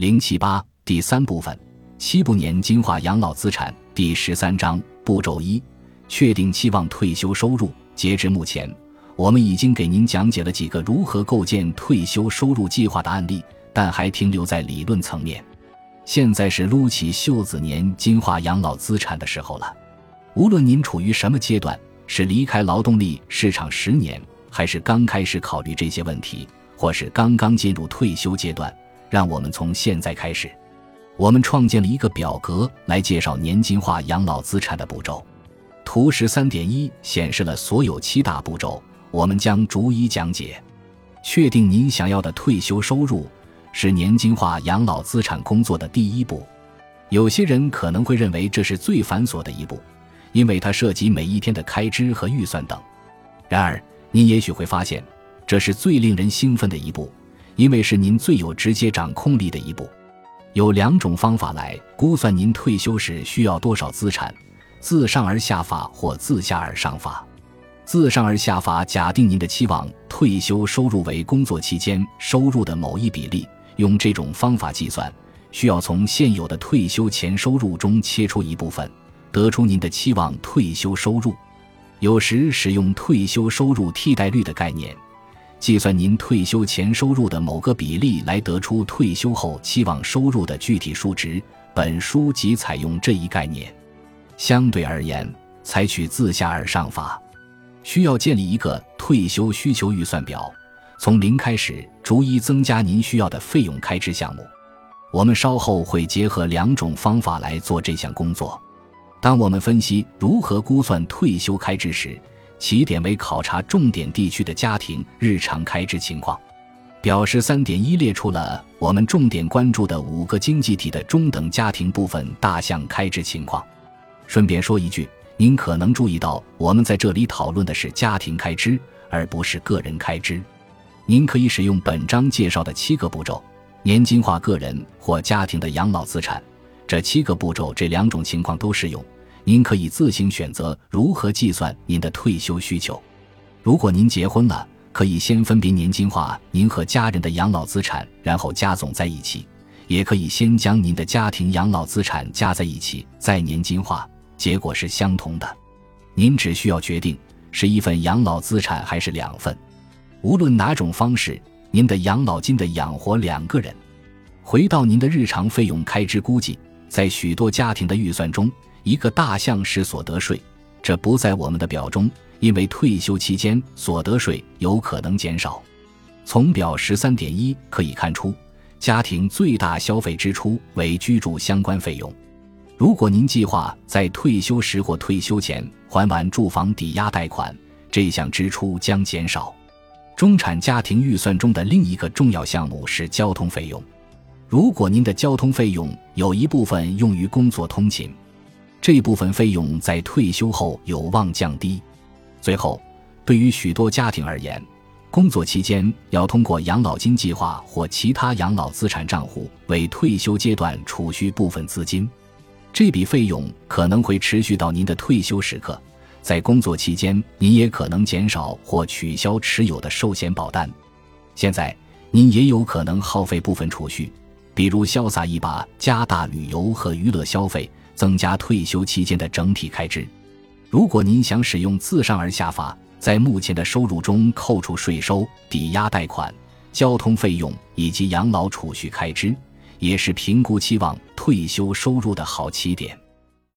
零七八第三部分，七步年金化养老资产第十三章步骤一：确定期望退休收入。截至目前，我们已经给您讲解了几个如何构建退休收入计划的案例，但还停留在理论层面。现在是撸起袖子年金化养老资产的时候了。无论您处于什么阶段，是离开劳动力市场十年，还是刚开始考虑这些问题，或是刚刚进入退休阶段。让我们从现在开始，我们创建了一个表格来介绍年金化养老资产的步骤。图十三点一显示了所有七大步骤，我们将逐一讲解。确定您想要的退休收入是年金化养老资产工作的第一步。有些人可能会认为这是最繁琐的一步，因为它涉及每一天的开支和预算等。然而，您也许会发现，这是最令人兴奋的一步。因为是您最有直接掌控力的一步，有两种方法来估算您退休时需要多少资产：自上而下法或自下而上法。自上而下法假定您的期望退休收入为工作期间收入的某一比例，用这种方法计算，需要从现有的退休前收入中切出一部分，得出您的期望退休收入。有时使用退休收入替代率的概念。计算您退休前收入的某个比例，来得出退休后期望收入的具体数值。本书即采用这一概念。相对而言，采取自下而上法，需要建立一个退休需求预算表，从零开始，逐一增加您需要的费用开支项目。我们稍后会结合两种方法来做这项工作。当我们分析如何估算退休开支时，起点为考察重点地区的家庭日常开支情况，表示三点一列出了我们重点关注的五个经济体的中等家庭部分大项开支情况。顺便说一句，您可能注意到我们在这里讨论的是家庭开支，而不是个人开支。您可以使用本章介绍的七个步骤，年金化个人或家庭的养老资产。这七个步骤，这两种情况都适用。您可以自行选择如何计算您的退休需求。如果您结婚了，可以先分别年金化您和家人的养老资产，然后加总在一起；也可以先将您的家庭养老资产加在一起，再年金化，结果是相同的。您只需要决定是一份养老资产还是两份。无论哪种方式，您的养老金的养活两个人。回到您的日常费用开支估计，在许多家庭的预算中。一个大项是所得税，这不在我们的表中，因为退休期间所得税有可能减少。从表十三点一可以看出，家庭最大消费支出为居住相关费用。如果您计划在退休时或退休前还完住房抵押贷款，这项支出将减少。中产家庭预算中的另一个重要项目是交通费用。如果您的交通费用有一部分用于工作通勤，这部分费用在退休后有望降低。最后，对于许多家庭而言，工作期间要通过养老金计划或其他养老资产账户为退休阶段储蓄部分资金。这笔费用可能会持续到您的退休时刻。在工作期间，您也可能减少或取消持有的寿险保单。现在，您也有可能耗费部分储蓄，比如潇洒一把，加大旅游和娱乐消费。增加退休期间的整体开支。如果您想使用自上而下法，在目前的收入中扣除税收、抵押贷款、交通费用以及养老储蓄开支，也是评估期望退休收入的好起点。